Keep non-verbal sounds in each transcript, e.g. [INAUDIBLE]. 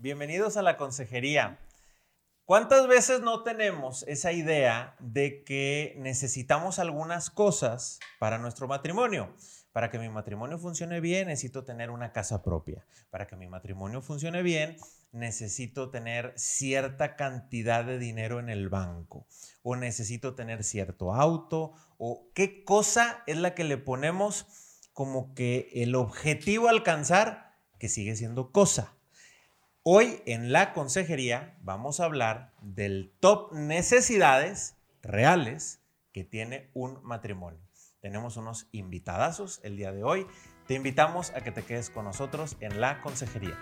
Bienvenidos a la consejería. ¿Cuántas veces no tenemos esa idea de que necesitamos algunas cosas para nuestro matrimonio? Para que mi matrimonio funcione bien, necesito tener una casa propia. Para que mi matrimonio funcione bien, necesito tener cierta cantidad de dinero en el banco. O necesito tener cierto auto. O qué cosa es la que le ponemos como que el objetivo a alcanzar, que sigue siendo cosa. Hoy en la consejería vamos a hablar del top necesidades reales que tiene un matrimonio. Tenemos unos invitadazos el día de hoy. Te invitamos a que te quedes con nosotros en la consejería.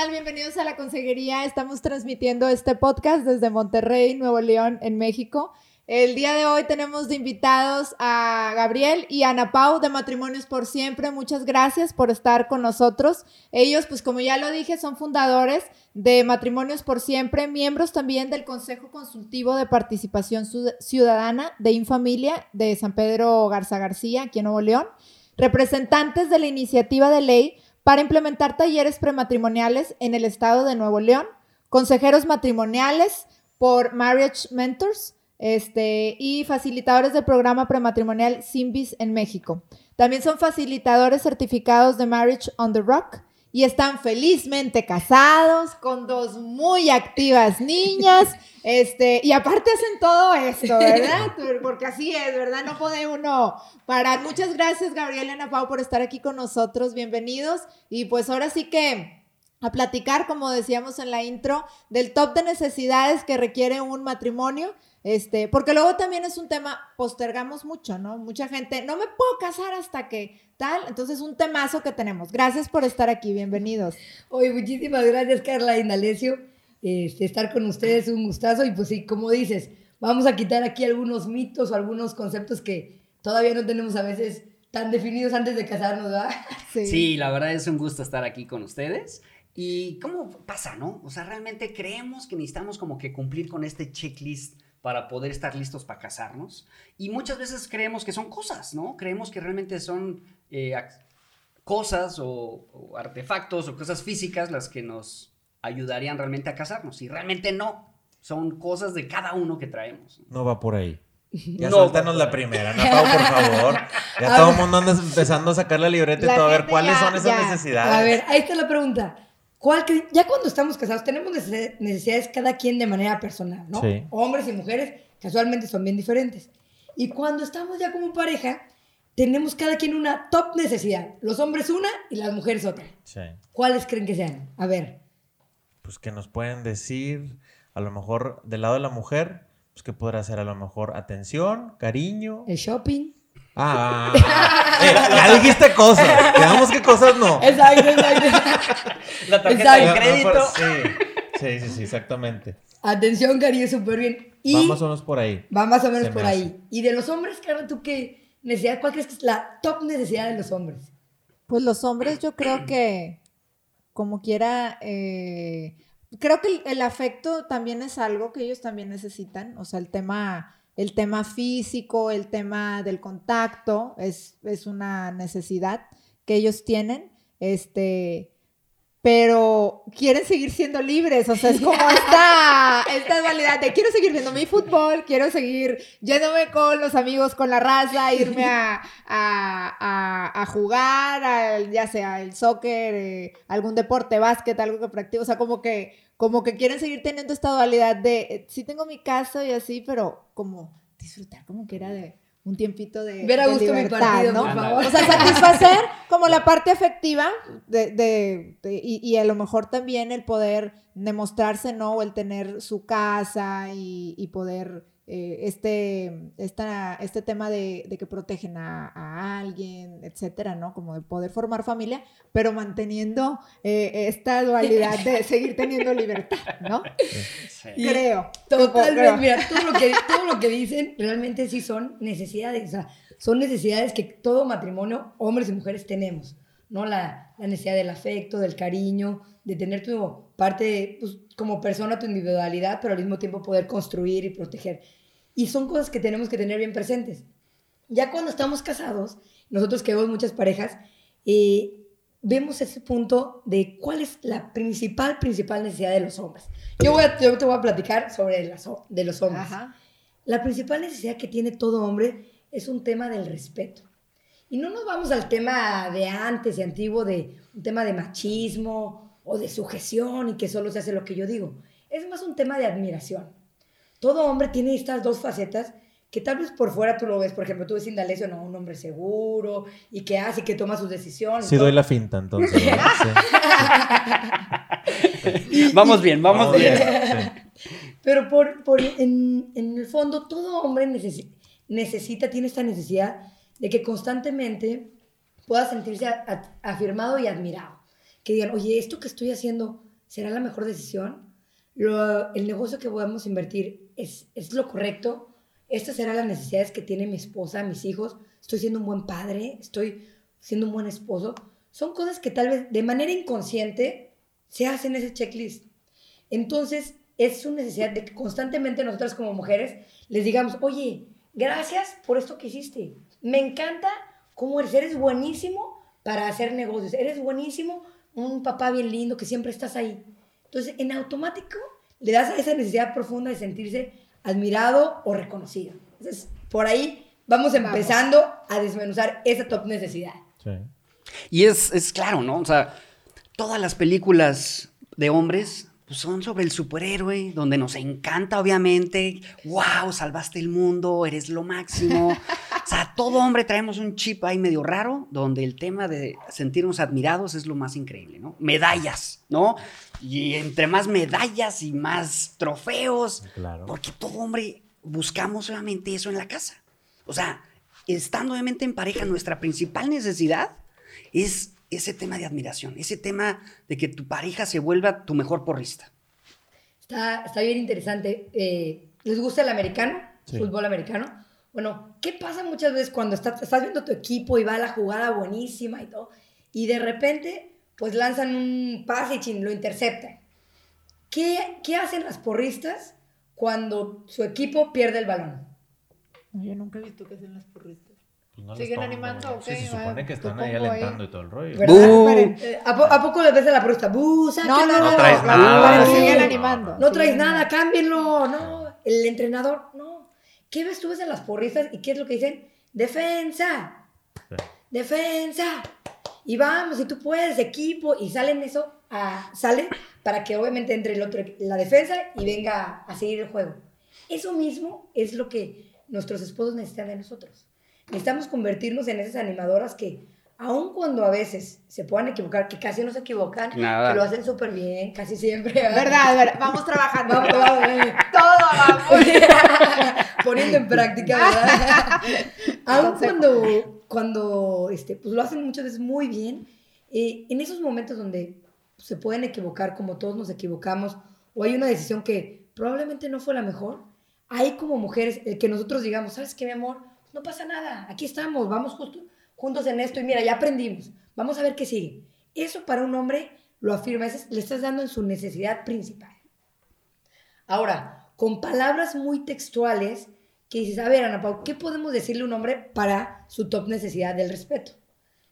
Tal? Bienvenidos a la Consejería. Estamos transmitiendo este podcast desde Monterrey, Nuevo León, en México. El día de hoy tenemos de invitados a Gabriel y Ana Pau de Matrimonios por Siempre. Muchas gracias por estar con nosotros. Ellos, pues como ya lo dije, son fundadores de Matrimonios por Siempre, miembros también del Consejo Consultivo de Participación Ciudadana de Infamilia de San Pedro Garza García, aquí en Nuevo León, representantes de la iniciativa de ley para implementar talleres prematrimoniales en el estado de Nuevo León, consejeros matrimoniales por Marriage Mentors este, y facilitadores del programa prematrimonial Simbis en México. También son facilitadores certificados de Marriage on the Rock y están felizmente casados con dos muy activas niñas. [LAUGHS] Este, y aparte hacen todo esto, ¿verdad? [LAUGHS] Porque así es, ¿verdad? No puede uno parar. Muchas gracias, Gabriel y Ana Pau, por estar aquí con nosotros. Bienvenidos. Y pues ahora sí que a platicar, como decíamos en la intro, del top de necesidades que requiere un matrimonio. Este, porque luego también es un tema, postergamos mucho, ¿no? Mucha gente, no me puedo casar hasta que tal. Entonces, un temazo que tenemos. Gracias por estar aquí, bienvenidos. Oye, muchísimas gracias, Carla y Nalesio. Este, estar con ustedes un gustazo. Y pues sí, como dices, vamos a quitar aquí algunos mitos o algunos conceptos que todavía no tenemos a veces tan definidos antes de casarnos, ¿verdad? Sí. sí, la verdad es un gusto estar aquí con ustedes. ¿Y cómo pasa, no? O sea, realmente creemos que necesitamos como que cumplir con este checklist para poder estar listos para casarnos. Y muchas veces creemos que son cosas, ¿no? Creemos que realmente son eh, cosas o, artefactos o cosas físicas las que nos ayudarían realmente a casarnos. Y realmente no. Son cosas de cada uno que traemos. No va por ahí. Ya suéltanos la primera, ¿no, Pau, por favor. Ya [LAUGHS] todo el mundo anda empezando a sacar la libreta y todo, a ver cuáles son esas necesidades. A ver, ahí está la pregunta. ¿Cuál ya cuando estamos casados tenemos necesidades cada quien de manera personal, ¿no? Sí. Hombres y mujeres casualmente son bien diferentes. Y cuando estamos ya como pareja, tenemos cada quien una top necesidad. Los hombres una y las mujeres otra. Sí. ¿Cuáles creen que sean? A ver. Pues que nos pueden decir, a lo mejor del lado de la mujer, pues que podrá ser a lo mejor atención, cariño. El shopping. Ah, [LAUGHS] eh, ya dijiste cosas. Quedamos que cosas no. Exacto, exacto. La tarjeta de crédito. sí, sí, sí, exactamente. Atención, cariño, súper bien. Y va más o menos por ahí. Va más o menos por ahí. Y de los hombres, Carla, ¿tú qué necesidad? ¿Cuál crees que es la top necesidad de los hombres? Pues los hombres, yo creo que, como quiera, eh, creo que el afecto también es algo que ellos también necesitan. O sea, el tema el tema físico, el tema del contacto, es, es una necesidad que ellos tienen, este, pero quieren seguir siendo libres, o sea, es como esta, [LAUGHS] esta dualidad de quiero seguir viendo mi fútbol, quiero seguir yéndome con los amigos, con la raza, irme a, a, a, jugar, ya sea el soccer, eh, algún deporte, básquet, algo que practico, o sea, como que como que quieren seguir teniendo esta dualidad de, eh, sí tengo mi casa y así, pero como disfrutar como que era de un tiempito de, Ver a gusto mi partido, ¿no? Por favor. O sea, satisfacer [LAUGHS] como la parte afectiva de, de, y, y, a lo mejor también el poder demostrarse, ¿no? O el tener su casa y, y poder eh, este, esta, este tema de, que protegen a, alguien, etcétera, ¿no? Como de poder formar familia, pero manteniendo eh, esta dualidad de seguir teniendo libertad, ¿no? Creo. Totalmente, mira, todo lo, que, todo lo que dicen realmente sí son necesidades. O sea, son necesidades que todo matrimonio, hombres y mujeres, tenemos. ¿no? La, la necesidad del afecto, del cariño, de tener tu parte, pues, como persona, tu individualidad, pero al mismo tiempo poder construir y proteger. Y son cosas que tenemos que tener bien presentes. Ya cuando estamos casados, nosotros que vemos muchas parejas, eh, vemos ese punto de cuál es la principal, principal necesidad de los hombres. Yo, voy yo te voy a platicar sobre las, de los hombres. La principal necesidad que tiene todo hombre es un tema del respeto. Y no nos vamos al tema de antes y antiguo, de un tema de machismo o de sujeción y que solo se hace lo que yo digo. Es más un tema de admiración. Todo hombre tiene estas dos facetas que tal vez por fuera tú lo ves, por ejemplo, tú ves Indalecio, no, un hombre seguro y que hace, que toma sus decisiones. Sí, doy la finta entonces. [LAUGHS] vamos bien, vamos, bien. Pero por, por en, en, el fondo, todo hombre necesita, tiene esta necesidad de que constantemente pueda sentirse afirmado y admirado. Que digan, oye, esto que estoy haciendo, ¿será la mejor decisión? Lo, el negocio que podemos invertir es, es lo correcto estas serán las necesidades que tiene mi esposa, mis hijos, estoy siendo un buen padre, estoy siendo un buen esposo. Son cosas que tal vez de manera inconsciente se hacen ese checklist. Entonces, es su necesidad de que constantemente nosotras como mujeres les digamos, oye, gracias por esto que hiciste. Me encanta cómo eres, eres buenísimo para hacer negocios, eres buenísimo, un papá bien lindo que siempre estás ahí. Entonces, en automático, le das a esa necesidad profunda de sentirse admirado o reconocido. Entonces, por ahí vamos empezando a desmenuzar esa top necesidad. Sí. Y es, es claro, ¿no? O sea, todas las películas de hombres pues, son sobre el superhéroe, donde nos encanta, obviamente. ¡Wow! Salvaste el mundo, eres lo máximo. [LAUGHS] o sea, todo hombre traemos un chip ahí medio raro, donde el tema de sentirnos admirados es lo más increíble, ¿no? Medallas, ¿no? Y entre más medallas y más trofeos, claro. porque todo hombre buscamos obviamente eso en la casa. O sea, estando obviamente en pareja, nuestra principal necesidad es ese tema de admiración, ese tema de que tu pareja se vuelva tu mejor porrista. Está, está bien interesante. Eh, ¿Les gusta el americano? Fútbol americano. Bueno, ¿qué pasa muchas veces cuando estás, estás viendo tu equipo y va la jugada buenísima y todo? Y de repente, pues lanzan un pase y lo interceptan. ¿Qué, ¿Qué hacen las porristas cuando su equipo pierde el balón? Yo nunca he visto qué hacen las porristas. Pues ¿Siguen animando? Okay, sí, se supone que están ahí alentando y todo el rollo. Eh, ¿A, poco le ves a la prosta? ¡Bú! No, no, no, no, traes nada. siguen animando. No traes nada, cámbienlo. No, el entrenador, no. ¿Qué ves tú ves a las porristas y qué es lo que dicen? ¡Defensa! ¡Defensa! Y vamos, y tú puedes, equipo, y salen eso, a, sale para que obviamente entre el otro, la defensa y venga a seguir el juego. Eso mismo es lo que nuestros esposos necesitan de nosotros necesitamos convertirnos en esas animadoras que, aun cuando a veces se puedan equivocar, que casi no se equivocan, que lo hacen súper bien, casi siempre. ¿Verdad? ¿verdad? Vamos trabajando. Vamos, vamos, Todo vamos. [LAUGHS] Poniendo en práctica, ¿verdad? [LAUGHS] aun cuando, cuando este, pues lo hacen muchas veces muy bien, eh, en esos momentos donde se pueden equivocar, como todos nos equivocamos, o hay una decisión que probablemente no fue la mejor, hay como mujeres el que nosotros digamos, ¿sabes qué, mi amor? no pasa nada, aquí estamos, vamos justo, juntos en esto y mira, ya aprendimos, vamos a ver qué sigue. Eso para un hombre lo afirma, le estás dando en su necesidad principal. Ahora, con palabras muy textuales, que dices, a ver, Ana Pau, ¿qué podemos decirle a un hombre para su top necesidad del respeto?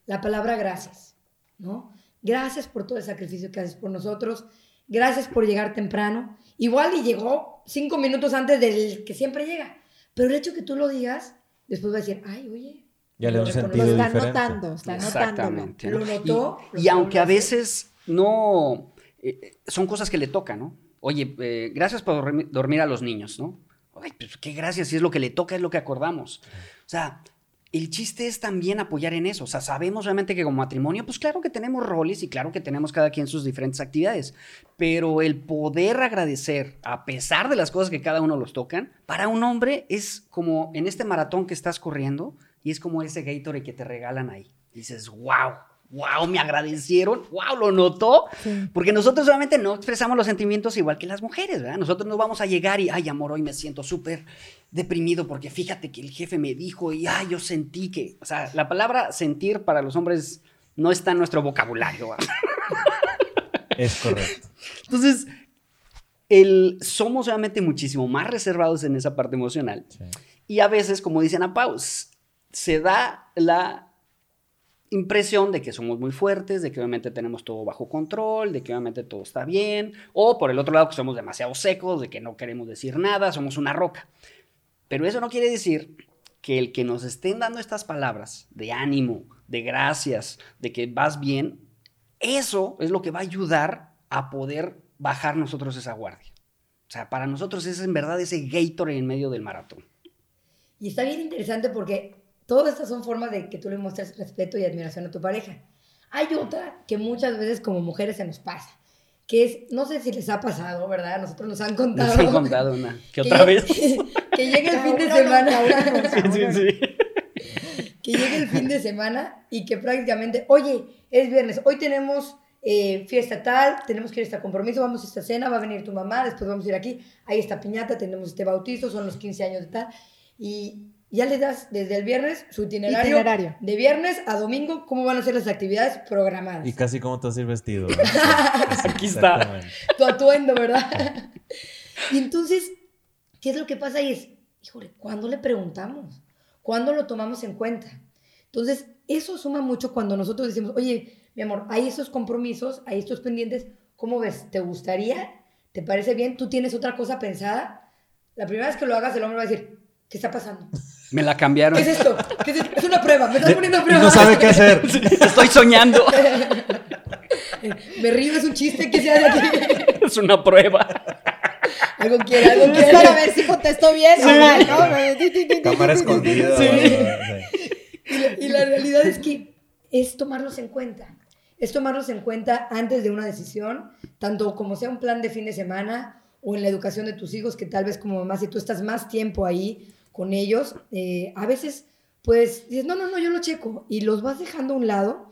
La palabra gracias, ¿no? Gracias por todo el sacrificio que haces por nosotros, gracias por llegar temprano. Igual y llegó cinco minutos antes del que siempre llega, pero el hecho que tú lo digas después va a decir, ay, oye. Ya le da un sentido lo está notando, está Exactamente. Lo notó. Y, aunque a veces no, eh, son cosas que le tocan, ¿no? Oye, eh, gracias por dormir, a los niños, ¿no? Ay, pues qué gracias, si es lo que le toca, es lo que acordamos. O sea, el chiste es también apoyar en eso. O sea, sabemos realmente que como matrimonio, pues claro que tenemos roles y claro que tenemos cada quien sus diferentes actividades. Pero el poder agradecer, a pesar de las cosas que cada uno los tocan, para un hombre es como en este maratón que estás corriendo y es como ese Gatorade que te regalan ahí. dices, wow, wow, me agradecieron, wow, lo notó, porque nosotros obviamente no expresamos los sentimientos igual que las mujeres, ¿verdad? Nosotros no vamos a llegar y, ay, amor, hoy me siento súper deprimido porque fíjate que el jefe me dijo y, ay, yo sentí que, o sea, la palabra sentir para los hombres no está en nuestro vocabulario. Es correcto. Entonces, el, somos obviamente muchísimo más reservados en esa parte emocional. Y a veces, como dicen a Paus, se da la impresión de que somos muy fuertes, de que obviamente tenemos todo bajo control, de que obviamente todo está bien, o por el otro lado que somos demasiado secos, de que no queremos decir nada, somos una roca. Pero eso no quiere decir que el que nos estén dando estas palabras de ánimo, de gracias, de que vas bien, eso es lo que va a ayudar a poder bajar nosotros esa guardia. O sea, para nosotros es en verdad ese Gator en medio del maratón. Y está bien interesante porque todas estas son formas de que tú le muestres respeto y admiración a tu pareja. Hay otra que muchas veces como mujeres se nos pasa, que es, no sé si les ha pasado, ¿verdad? Nosotros nos han contado. Nos han contado una, [LAUGHS] que otra vez. [LAUGHS] que llegue el fin de semana. sí, sí, sí. [LAUGHS] Que llegue el fin de semana y que prácticamente, oye, es viernes, hoy tenemos eh, fiesta tal, tenemos que ir a este compromiso, vamos a esta cena, va a venir tu mamá, después vamos a ir aquí, ahí está piñata, tenemos este bautizo, son los 15 años de tal. Y ya le das desde el viernes su itinerario, de viernes a domingo cómo van a ser las actividades programadas. Y casi cómo te vas a ir vestido. [LAUGHS] Aquí está. Tu atuendo, ¿verdad? [LAUGHS] y entonces, ¿qué es lo que pasa ahí? Es, híjole, ¿cuándo le preguntamos? ¿Cuándo lo tomamos en cuenta? Entonces, eso suma mucho cuando nosotros decimos, oye, mi amor, hay estos compromisos, hay estos pendientes, ¿cómo ves? ¿Te gustaría? ¿Te parece bien? ¿Tú tienes otra cosa pensada? La primera vez que lo hagas, el hombre va a decir, ¿qué está pasando? Me la cambiaron. ¿Qué es esto? es, una prueba, me estás poniendo a prueba. No sabe qué hacer. [LAUGHS] Estoy soñando. me río, es un chiste, ¿qué se hace aquí? Es una prueba. Algo quiere, algo quiere. para ver si contesto bien sí. ¿no? Cámara escondida. Sí. Y, y la realidad es que es tomarlos en cuenta. Es tomarlos en cuenta antes de una decisión, tanto como sea un plan de fin de semana o en la educación de tus hijos, que tal vez como mamá, si tú estás más tiempo ahí, con ellos, eh, a veces pues dices, no, no, no, yo lo checo y los vas dejando a un lado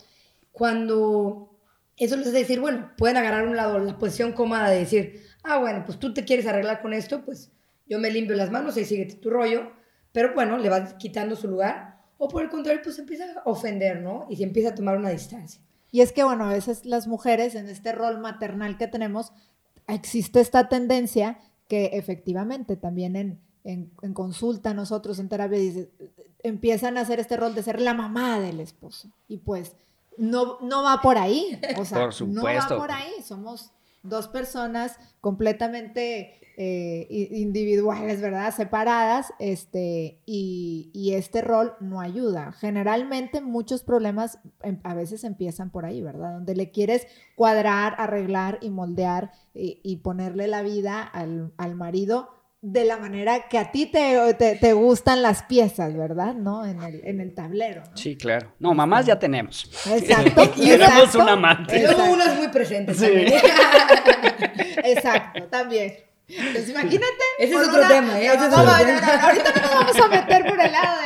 cuando eso les hace decir, bueno, pueden agarrar un lado la posición cómoda de decir, ah, bueno, pues tú te quieres arreglar con esto, pues yo me limpio las manos y sigue tu rollo, pero bueno, le vas quitando su lugar, o por el contrario, pues empieza a ofender, ¿no? Y se empieza a tomar una distancia. Y es que, bueno, a veces las mujeres en este rol maternal que tenemos, existe esta tendencia que efectivamente también en, en, consulta nosotros en terapia empiezan a hacer este rol de ser la mamá del esposo. Y pues no, no va por ahí. O sea, no va por ahí. Somos dos personas completamente eh, individuales, ¿verdad? Separadas, este, y, y, este rol no ayuda. Generalmente muchos problemas em, a veces empiezan por ahí, ¿verdad? Donde le quieres cuadrar, arreglar y moldear y, y ponerle la vida al, al marido de la manera que a ti te, te, gustan las piezas, ¿verdad? ¿No? En el, en el tablero. Sí, claro. No, mamás ya tenemos. Exacto. y [LAUGHS] tenemos un amante. Luego unas muy presentes también. [LAUGHS] Exacto, también. Pues imagínate. Ese es otro tema, ¿eh? Ese es otro tema. Ahorita no nos vamos a meter por el lado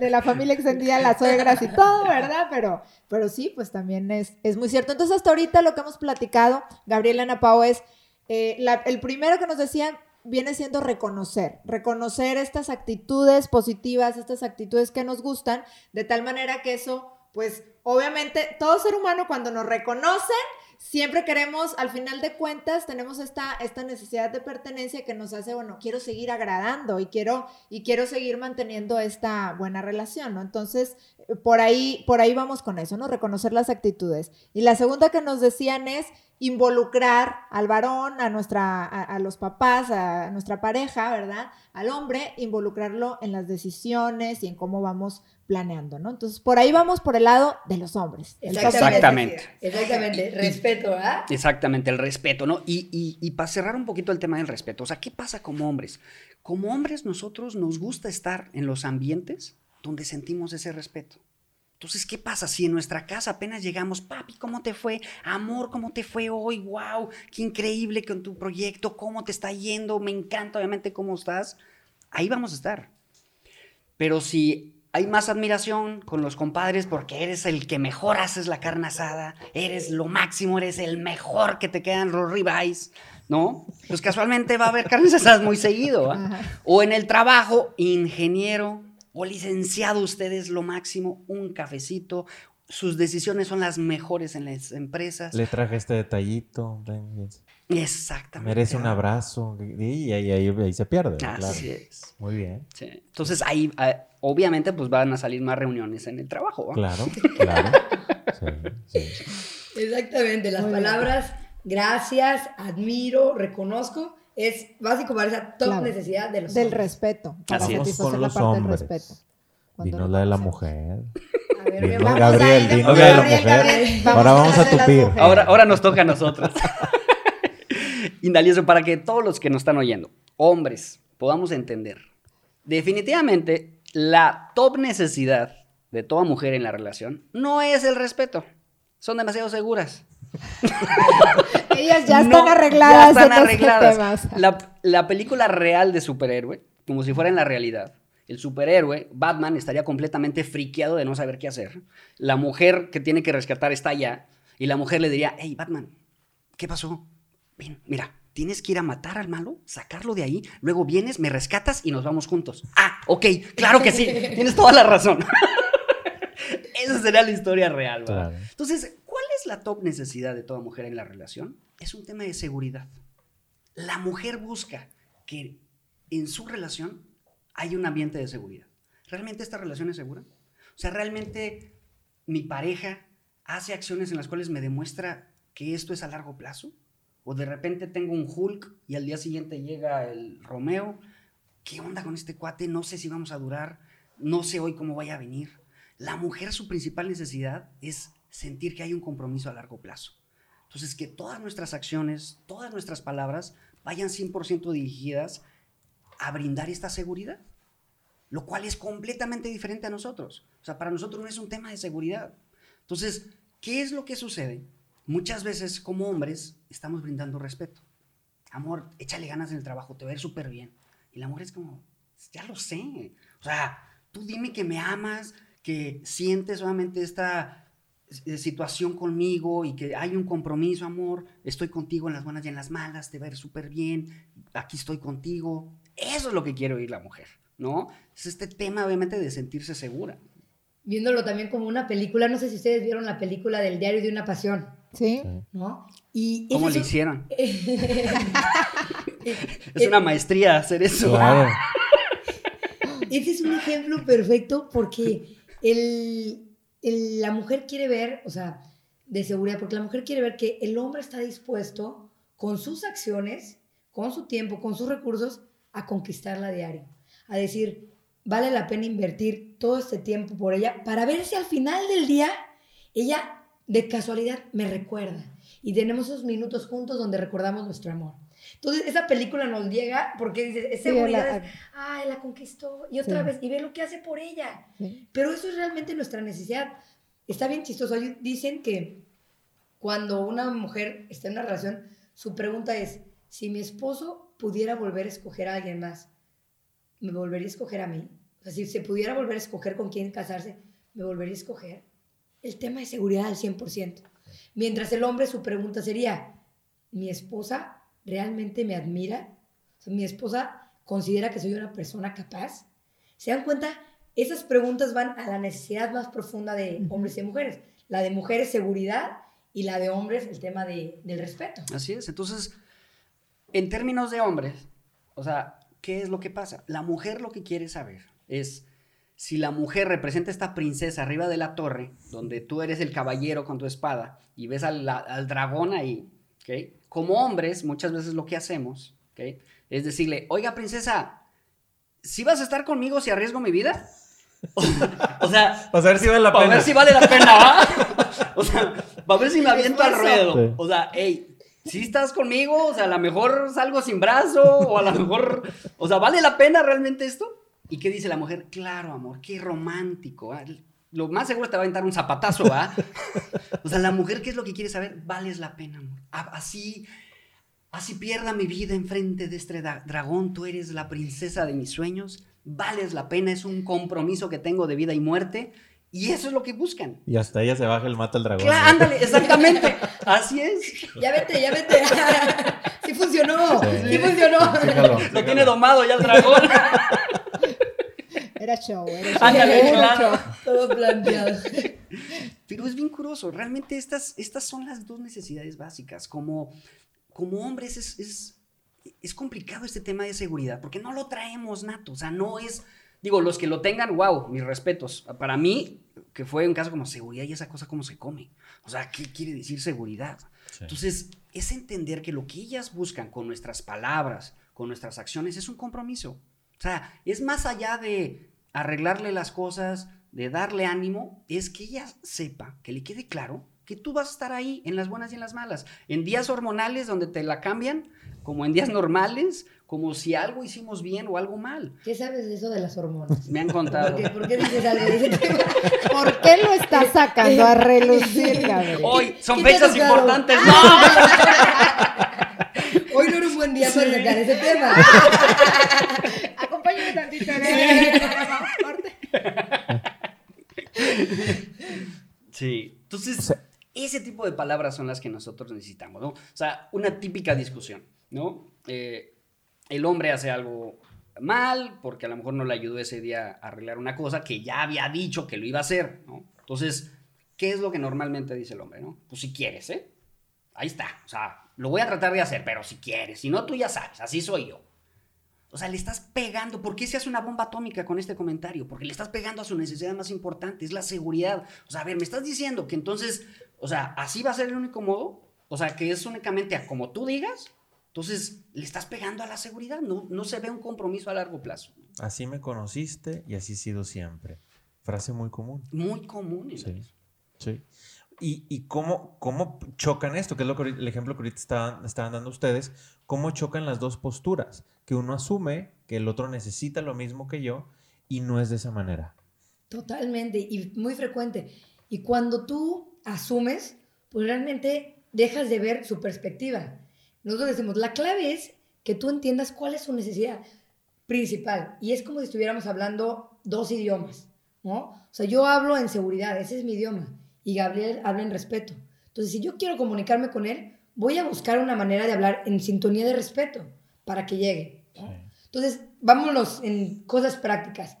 de la familia extendida, las suegras y todo, ¿verdad? Pero, pero sí, pues también es, es muy cierto. Entonces, hasta ahorita lo que hemos platicado, Gabriela Napao, es eh, el primero que nos decían, viene siendo reconocer, reconocer estas actitudes positivas, estas actitudes que nos gustan, de tal manera que eso, pues obviamente todo ser humano cuando nos reconocen, siempre queremos, al final de cuentas, tenemos esta, esta necesidad de pertenencia que nos hace, bueno, quiero seguir agradando y quiero, y quiero seguir manteniendo esta buena relación, ¿no? Entonces, por ahí, por ahí vamos con eso, ¿no? Reconocer las actitudes. Y la segunda que nos decían es involucrar al varón, a, nuestra, a, los papás, a nuestra pareja, ¿verdad? Al hombre, involucrarlo en las decisiones y en cómo vamos planeando, ¿no? Entonces, por ahí vamos por el lado de los hombres. Exactamente. Exactamente. Respeto, ¿ah? Exactamente, el respeto, ¿no? Y, y, y para cerrar un poquito el tema del respeto, o sea, ¿qué pasa como hombres? Como hombres, nosotros nos gusta estar en los ambientes donde sentimos ese respeto. Entonces, ¿qué pasa si en nuestra casa apenas llegamos, papi, ¿cómo te fue? Amor, ¿cómo te fue hoy? ¡Wow! ¡Qué increíble con tu proyecto! ¿Cómo te está yendo? Me encanta, obviamente, cómo estás. Ahí vamos a estar. Pero si hay más admiración con los compadres porque eres el que mejor haces la carne asada, eres lo máximo, eres el mejor que te quedan los ribeyes, ¿no? Pues casualmente va a haber carnes asadas muy seguido, O en el trabajo, ingeniero o licenciado, usted es lo máximo, un cafecito, sus decisiones son las mejores en las empresas. Le traje este detallito. Exactamente. Merece un abrazo y ahí, ahí, se pierde. Así es. Muy bien. Entonces ahí, ah, obviamente, pues van a salir más reuniones en el trabajo. Claro, [LAUGHS] claro. Exactamente. Las palabras gracias, admiro, reconozco es básico para esa top necesidad de los del respeto. Para Así la parte del respeto. Dinos la de la mujer. A ver, Gabriel, dinos la de la mujer. Ahora vamos a tupir. Ahora, ahora nos toca a nosotros. [LAUGHS] Indalioso, para que todos los que nos están oyendo, hombres, podamos entender. Definitivamente, la top necesidad de toda mujer en la relación no es el respeto. Son demasiado seguras. [LAUGHS] Ellas ya están arregladas. Ya están arregladas. La, la película real de superhéroe, como si fuera en la realidad, el superhéroe, Batman, estaría completamente friqueado de no saber qué hacer. La mujer que tiene que rescatar está allá. Y la mujer le diría, hey, Batman, ¿qué pasó? Ven, mira, tienes que ir a matar al malo, sacarlo de ahí, luego vienes, me rescatas y nos vamos juntos. Ah, ok, claro que sí, [LAUGHS] tienes toda la razón. [LAUGHS] Esa sería la historia real, ¿verdad? Entonces, ¿cuál es la top necesidad de toda mujer en la relación? Es un tema de seguridad. La mujer busca que en su relación haya un ambiente de seguridad. ¿Realmente esta relación es segura? O sea, ¿realmente mi pareja hace acciones en las cuales me demuestra que esto es a largo plazo? O de repente tengo un Hulk y al día siguiente llega el Romeo. ¿Qué onda con este cuate? No sé si vamos a durar. No sé hoy cómo vaya a venir. La mujer, su principal necesidad es sentir que hay un compromiso a largo plazo. Entonces, que todas nuestras acciones, todas nuestras palabras vayan 100% dirigidas a brindar esta seguridad. Lo cual es completamente diferente a nosotros. O sea, para nosotros no es un tema de seguridad. Entonces, ¿qué es lo que sucede? Muchas veces como hombres estamos brindando respeto. Amor, échale ganas en el trabajo, te va a súper bien. Y la mujer es como, ya lo sé. O sea, tú dime que me amas, que sientes solamente esta situación conmigo y que hay un compromiso, amor, estoy contigo en las buenas y en las malas, te va a ir súper bien, aquí estoy contigo. Eso es lo que quiere oír la mujer, ¿no? Es este tema obviamente de sentirse segura. Viéndolo también como una película, no sé si ustedes vieron la película del diario de una pasión. Sí. ¿No? Y ¿Cómo lo hicieron? [LAUGHS] es una maestría hacer eso. [LAUGHS] Ese es un ejemplo perfecto porque la mujer quiere ver, o sea, de seguridad, porque la mujer quiere ver que el hombre está dispuesto con sus acciones, con su tiempo, con sus recursos, a conquistarla a diario. A decir, vale la pena invertir todo este tiempo por ella para ver si al final del día ella de casualidad me recuerda. Y tenemos esos minutos juntos donde recordamos nuestro amor. Entonces, esa película nos llega porque dice, es seguridad, ay, la conquistó, y otra vez, y ve lo que hace por ella. Pero eso es realmente nuestra necesidad. Está bien chistoso. Dicen que cuando una mujer está en una relación, su pregunta es, si mi esposo pudiera volver a escoger a alguien más, ¿me volvería a escoger a mí? O sea, si se pudiera volver a escoger con quién casarse, ¿me volvería a escoger? el tema de seguridad al 100%. Mientras el hombre, su pregunta sería, ¿mi esposa realmente me admira? ¿Mi esposa considera que soy una persona capaz? ¿Se dan cuenta? Esas preguntas van a la necesidad más profunda de hombres y mujeres. La de mujeres, seguridad, y la de hombres, el tema de, del respeto. Así es. Entonces, en términos de hombres, o sea, ¿qué es lo que pasa? La mujer lo que quiere saber es si la mujer representa esta princesa arriba de la torre, donde tú eres el caballero con tu espada y ves al, dragón ahí, ¿ok? Como hombres, muchas veces lo que hacemos, ¿ok? Es decirle, oiga, princesa, ¿si vas a estar conmigo si arriesgo mi vida? [LAUGHS] o sea, a ver si vale la pena. Para ver si vale la pena, ¿va? [LAUGHS] o sea, para ver si me aviento al ruedo. O sea, hey, si estás conmigo, o sea, a lo mejor salgo sin brazo, o a lo mejor, o sea, ¿vale la pena realmente esto? ¿Y qué dice la mujer? Claro, amor, qué romántico. Lo más seguro te va a aventar un zapatazo, ¿va? [LAUGHS] o sea, la mujer, ¿qué es lo que quiere saber? Vales la pena, amor. Así, así pierda mi vida enfrente de este dragón, tú eres la princesa de mis sueños, vales la pena, es un compromiso que tengo de vida y muerte. Y eso es lo que buscan. Y hasta ella se baja el mata al dragón. Claro, ándale, exactamente. Así es. Ya vete, ya vete. [LAUGHS] sí funcionó. Sí, funcionó. Lo tiene domado ya el dragón. [LAUGHS] Era show, era show. Ándale, claro. Todo planteado. [LAUGHS] Pero es bien curioso. Realmente estas, estas son las dos necesidades básicas. Como, como hombres es, es, es complicado este tema de seguridad porque no lo traemos nato. O sea, no es Digo, los que lo tengan, wow, mis respetos. Para mí, que fue un caso como seguridad y esa cosa, ¿cómo se come? O sea, ¿qué quiere decir seguridad? Entonces, es entender que lo que ellas buscan con nuestras palabras, con nuestras acciones, es un compromiso. O sea, es más allá de arreglarle las cosas, de darle ánimo, es que ella sepa, que le quede claro que tú vas a estar ahí en las buenas y en las malas. En días hormonales donde te la cambian, como en días normales, como si algo hicimos bien o algo mal. ¿Qué sabes de eso de las hormonas? Me han contado. ¿Por qué, dices algo? ¿Por qué lo estás sacando a relucir, cabrón? Hoy son fechas importantes. Hoy no era un buen día para sacar ese tema. [LAUGHS] Acompáñame tantito. Sí, entonces ese tipo de palabras son las que nosotros necesitamos, ¿no? O sea, una típica discusión, ¿no? Eh, el hombre hace algo mal porque a lo mejor no le ayudó ese día a arreglar una cosa que ya había dicho que lo iba a hacer, ¿no? Entonces, ¿qué es lo que normalmente dice el hombre, no? Pues si quieres, ¿eh? Ahí está, o sea, lo voy a tratar de hacer, pero si quieres, si no, tú ya sabes, así soy yo. O sea, le estás pegando. ¿Por qué se hace una bomba atómica con este comentario? Porque le estás pegando a su necesidad más importante, es la seguridad. O sea, a ver, me estás diciendo que entonces, o sea, así va a ser el único modo. O sea, que es únicamente a como tú digas. Entonces, le estás pegando a la seguridad, no, no se ve un compromiso a largo plazo. Así me conociste y así he sido siempre. Frase muy común. Muy común. Sí, sí. ¿Y, y cómo, cómo, chocan esto? Que es lo que, el ejemplo que ahorita estaban, estaban dando ustedes. ¿Cómo chocan las dos posturas? Que uno asume que el otro necesita lo mismo que yo y no es de esa manera. Totalmente, y muy frecuente. Y cuando tú asumes, pues realmente dejas de ver su perspectiva. Nosotros decimos, la clave es que tú entiendas cuál es su necesidad principal. Y es como si estuviéramos hablando dos idiomas, ¿no? O sea, yo hablo en seguridad, ese es mi idioma, y Gabriel habla en respeto. Entonces, si yo quiero comunicarme con él, voy a buscar una manera de hablar en sintonía de respeto para que llegue. Entonces, vámonos en cosas prácticas.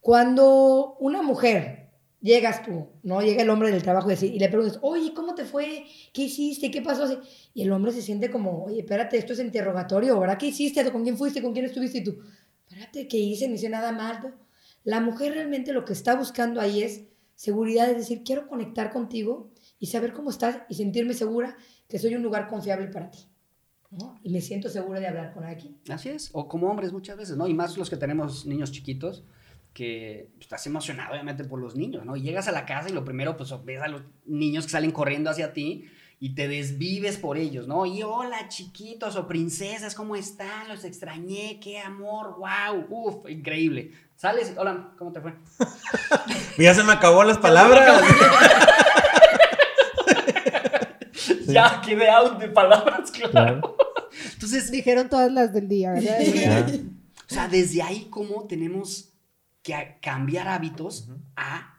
Cuando una mujer llegas tú, ¿no? Llega el hombre del trabajo y, y le preguntas, oye, ¿cómo te fue? ¿Qué hiciste? ¿Qué pasó? Y el hombre se siente como, oye, espérate, esto es interrogatorio, ¿verdad? ¿Qué hiciste? ¿Con quién fuiste? ¿Con quién estuviste? Y tú, espérate, ¿qué hice? No hice nada mal. La mujer realmente lo que está buscando ahí es seguridad, es decir, quiero conectar contigo y saber cómo estás y sentirme segura que soy un lugar confiable para ti. ¿No? Y me siento segura de hablar con alguien. Así es, o como hombres muchas veces, ¿no? Y más los que tenemos niños chiquitos, que estás emocionado obviamente por los niños, ¿no? Y llegas a la casa y lo primero, pues ves a los niños que salen corriendo hacia ti y te desvives por ellos, ¿no? Y hola chiquitos o princesas, ¿cómo están? Los extrañé, qué amor, wow, uff, increíble. Sales, hola, ¿cómo te fue? [LAUGHS] ya se me acabó las palabras. [LAUGHS] [LAUGHS] ya quedé out de palabras, claro. Entonces, dijeron todas las del día, ¿verdad? [LAUGHS] o sea, desde ahí cómo tenemos que cambiar hábitos a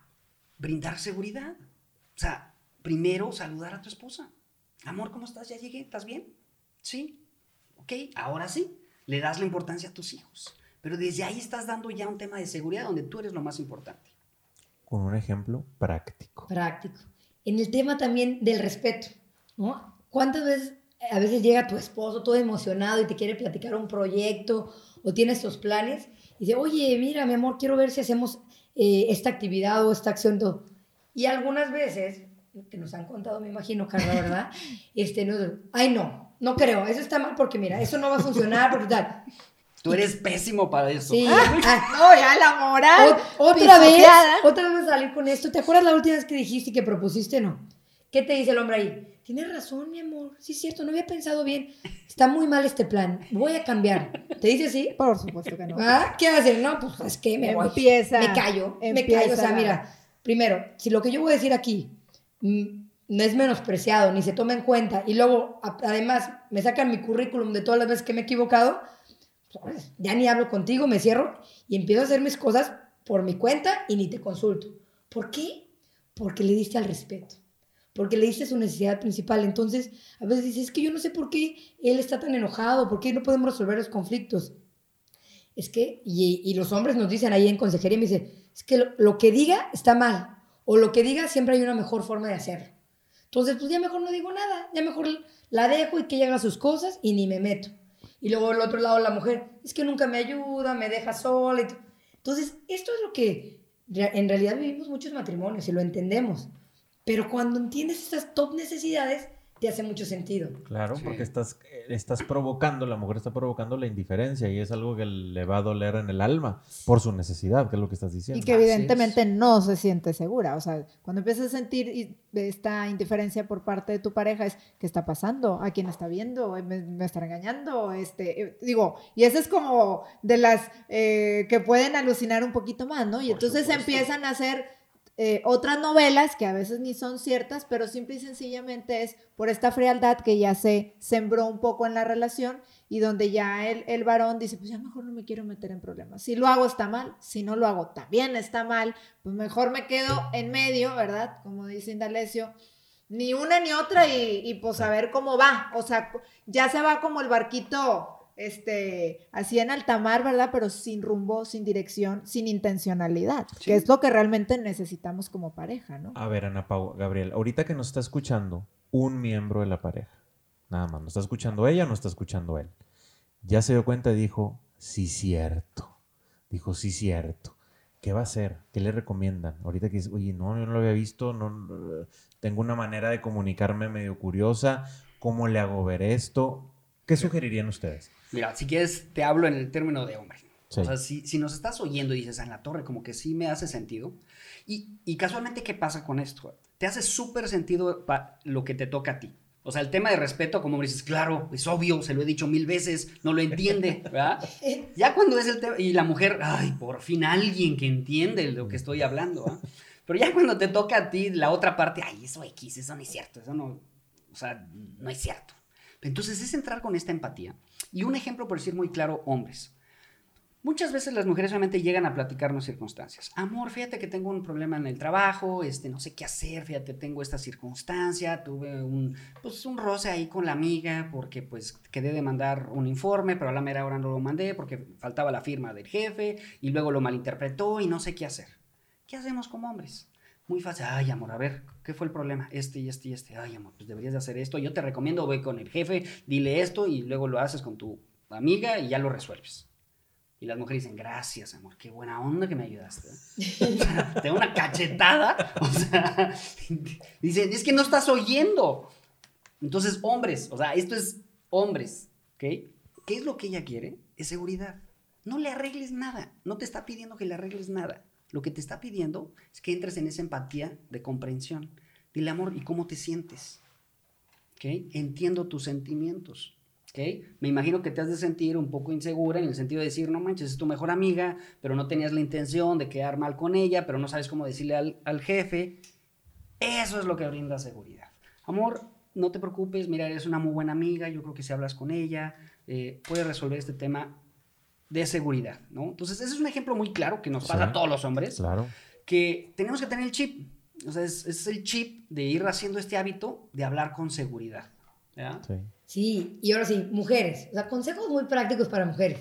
brindar seguridad. O sea, primero saludar a tu esposa. Amor, ¿cómo estás? ¿Ya llegué? ¿Estás bien? Sí. Ok, ahora sí. Le das la importancia a tus hijos. Pero desde ahí estás dando ya un tema de seguridad donde tú eres lo más importante. Con un ejemplo práctico. Práctico. En el tema también del respeto, ¿no? ¿Cuántas veces a veces llega tu esposo todo emocionado y te quiere platicar un proyecto o tienes tus planes y dice, oye, mira, mi amor, quiero ver si hacemos eh, esta actividad o esta acción. Todo. Y algunas veces, que nos han contado, me imagino, Carla, ¿verdad? [LAUGHS] este, no, ay, no, no creo, eso está mal porque mira, eso no va a funcionar, porque tal. Tú eres pésimo para eso. Sí. [LAUGHS] Ah, [LAUGHS] no, ya la moral. otra vez, otra vez salir con esto. ¿Te acuerdas la última vez que dijiste y que propusiste? No. ¿Qué te dice el hombre ahí? Tienes razón, mi amor. Sí, es cierto, no había pensado bien. Está muy mal este plan. Voy a cambiar. ¿Te dice sí? Por supuesto que no. ¿Ah? ¿Qué hacer? No, pues es que me voy. Empieza. Me callo. Me callo. O sea, mira, primero, si lo que yo voy a decir aquí mm, no es menospreciado, ni se toma en cuenta, y luego, además, me sacan mi currículum de todas las veces que me he equivocado, Ya ni hablo contigo, me cierro y empiezo a hacer mis cosas por mi cuenta y ni te consulto. ¿Por qué? Porque le diste al respeto. Porque le diste su necesidad principal. Entonces, a veces dices, es que yo no sé por qué él está tan enojado, por qué no podemos resolver los conflictos. Es que, y, los hombres nos dicen ahí en consejería, me dicen, es que lo, que diga está mal. O lo que diga siempre hay una mejor forma de hacerlo. Entonces, pues ya mejor no digo nada, ya mejor la dejo y que ella haga sus cosas y ni me meto. Y luego el otro lado la mujer, es que nunca me ayuda, me deja sola. Entonces, esto es lo que en realidad vivimos muchos matrimonios y lo entendemos. Pero cuando entiendes esas top necesidades, te hace mucho sentido. Claro, porque estás, estás provocando, la mujer está provocando la indiferencia y es algo que le va a doler en el alma por su necesidad, que es lo que estás diciendo. Y que evidentemente no se siente segura. O sea, cuando empiezas a sentir esta indiferencia por parte de tu pareja es, ¿qué está pasando? ¿A quién está viendo? ¿Me, me está engañando? Este, eh, digo, y eso es como de las eh, que pueden alucinar un poquito más, ¿no? Y entonces empiezan a hacer eh, otras novelas que a veces ni son ciertas, pero simple y sencillamente es por esta frialdad que ya se sembró un poco en la relación y donde ya el, el varón dice, pues ya mejor no me quiero meter en problemas. Si lo hago está mal, si no lo hago también está mal, pues mejor me quedo en medio, ¿verdad? Como dice Indalecio, ni una ni otra y, y pues a ver cómo va. O sea, ya se va como el barquito este, así en alta mar, ¿verdad? Pero sin rumbo, sin dirección, sin intencionalidad, que es lo que realmente necesitamos como pareja, ¿no? A ver, Ana Pau, Gabriel, ahorita que nos está escuchando un miembro de la pareja, nada más, ¿no está escuchando ella o no está escuchando él? Ya se dio cuenta y dijo, sí, cierto. Dijo, sí, cierto. ¿Qué va a hacer? ¿Qué le recomiendan? Ahorita que dice, oye, no, yo no lo había visto, no, tengo una manera de comunicarme medio curiosa, ¿cómo le hago ver esto? ¿Qué sugerirían ustedes? Mira, si quieres, te hablo en el término de hombre. O sea, si, si, nos estás oyendo y dices, en la torre, como que sí me hace sentido. Y, y casualmente, ¿qué pasa con esto? Te hace súper sentido lo que te toca a ti. O sea, el tema de respeto, como me dices, claro, es obvio, se lo he dicho mil veces, no lo entiende, [LAUGHS] ¿verdad? Ya cuando es el tema, y la mujer, ay, por fin alguien que entiende lo que estoy hablando, ¿ah? Pero ya cuando te toca a ti la otra parte, ay, eso X, eso no es cierto, eso no, o sea, no es cierto. Entonces es entrar con esta empatía. Y un ejemplo, por decir muy claro, hombres. Muchas veces las mujeres solamente llegan a platicarnos circunstancias. Amor, fíjate que tengo un problema en el trabajo, este, no sé qué hacer, fíjate, tengo esta circunstancia, tuve un, pues, un roce ahí con la amiga porque pues quedé de mandar un informe, pero a la mera hora no lo mandé porque faltaba la firma del jefe y luego lo malinterpretó y no sé qué hacer. ¿Qué hacemos como hombres? Muy fácil. Ay, amor, a ver, ¿qué fue el problema? Este y este y este. Ay, amor, pues deberías de hacer esto. Yo te recomiendo, ve con el jefe, dile esto y luego lo haces con tu amiga y ya lo resuelves. Y las mujeres dicen, gracias, amor, qué buena onda que me ayudaste. [LAUGHS] te da una cachetada. O sea, dicen, es que no estás oyendo. Entonces, hombres, o sea, esto es hombres, ¿ok? ¿Qué es lo que ella quiere? Es seguridad. No le arregles nada. No te está pidiendo que le arregles nada. Lo que te está pidiendo es que entres en esa empatía de comprensión. Dile, amor, ¿y cómo te sientes? ¿Okay? Entiendo tus sentimientos. ¿Okay? Me imagino que te has de sentir un poco insegura en el sentido de decir, no manches, es tu mejor amiga, pero no tenías la intención de quedar mal con ella, pero no sabes cómo decirle al, jefe. Eso es lo que brinda seguridad. Amor, no te preocupes, mira, eres una muy buena amiga, yo creo que si hablas con ella, eh, puedes resolver este tema de seguridad, ¿no? Entonces, ese es un ejemplo muy claro que nos pasa a todos los hombres. Claro. Que tenemos que tener el chip. O sea, es, el chip de ir haciendo este hábito de hablar con seguridad. Sí. sí, y ahora sí, mujeres. O sea, consejos muy prácticos para mujeres.